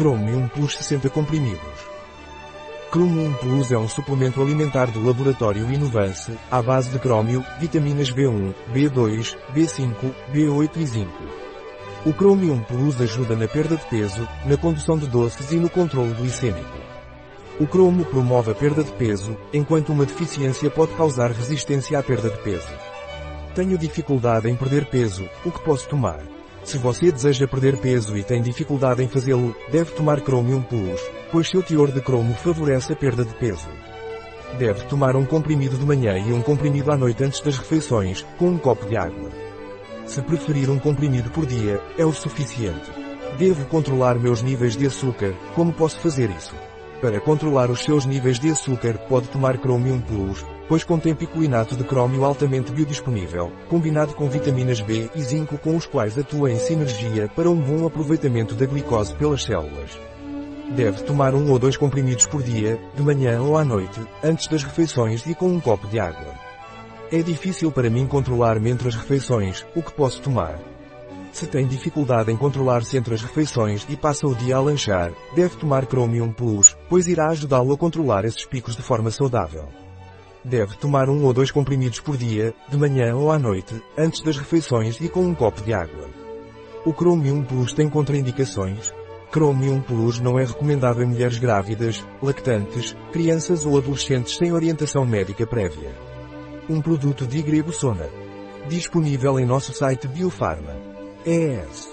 Chromium Plus 60 comprimidos. Chromium Plus é um suplemento alimentar do laboratório Inovance, à base de crômio, vitaminas B1, B2, B5, B8 e zinco. O Chromium Plus ajuda na perda de peso, na condução de doces e no controle glicêmico. O cromo promove a perda de peso, enquanto uma deficiência pode causar resistência à perda de peso. Tenho dificuldade em perder peso, o que posso tomar? Se você deseja perder peso e tem dificuldade em fazê-lo, deve tomar Chromium Plus, pois seu teor de cromo favorece a perda de peso. Deve tomar um comprimido de manhã e um comprimido à noite antes das refeições, com um copo de água. Se preferir um comprimido por dia, é o suficiente. Devo controlar meus níveis de açúcar, como posso fazer isso? Para controlar os seus níveis de açúcar, pode tomar Chromium Plus, pois contém picolinato de crômio altamente biodisponível, combinado com vitaminas B e zinco com os quais atua em sinergia para um bom aproveitamento da glicose pelas células. Deve tomar um ou dois comprimidos por dia, de manhã ou à noite, antes das refeições e com um copo de água. É difícil para mim controlar-me entre as refeições, o que posso tomar? Se tem dificuldade em controlar-se entre as refeições e passa o dia a lanchar, deve tomar Chromium Plus, pois irá ajudá-lo a controlar esses picos de forma saudável. Deve tomar um ou dois comprimidos por dia, de manhã ou à noite, antes das refeições e com um copo de água. O Chromium Plus tem contraindicações? Chromium Plus não é recomendado em mulheres grávidas, lactantes, crianças ou adolescentes sem orientação médica prévia. Um produto de Grego Sona. Disponível em nosso site Biofarma. heirs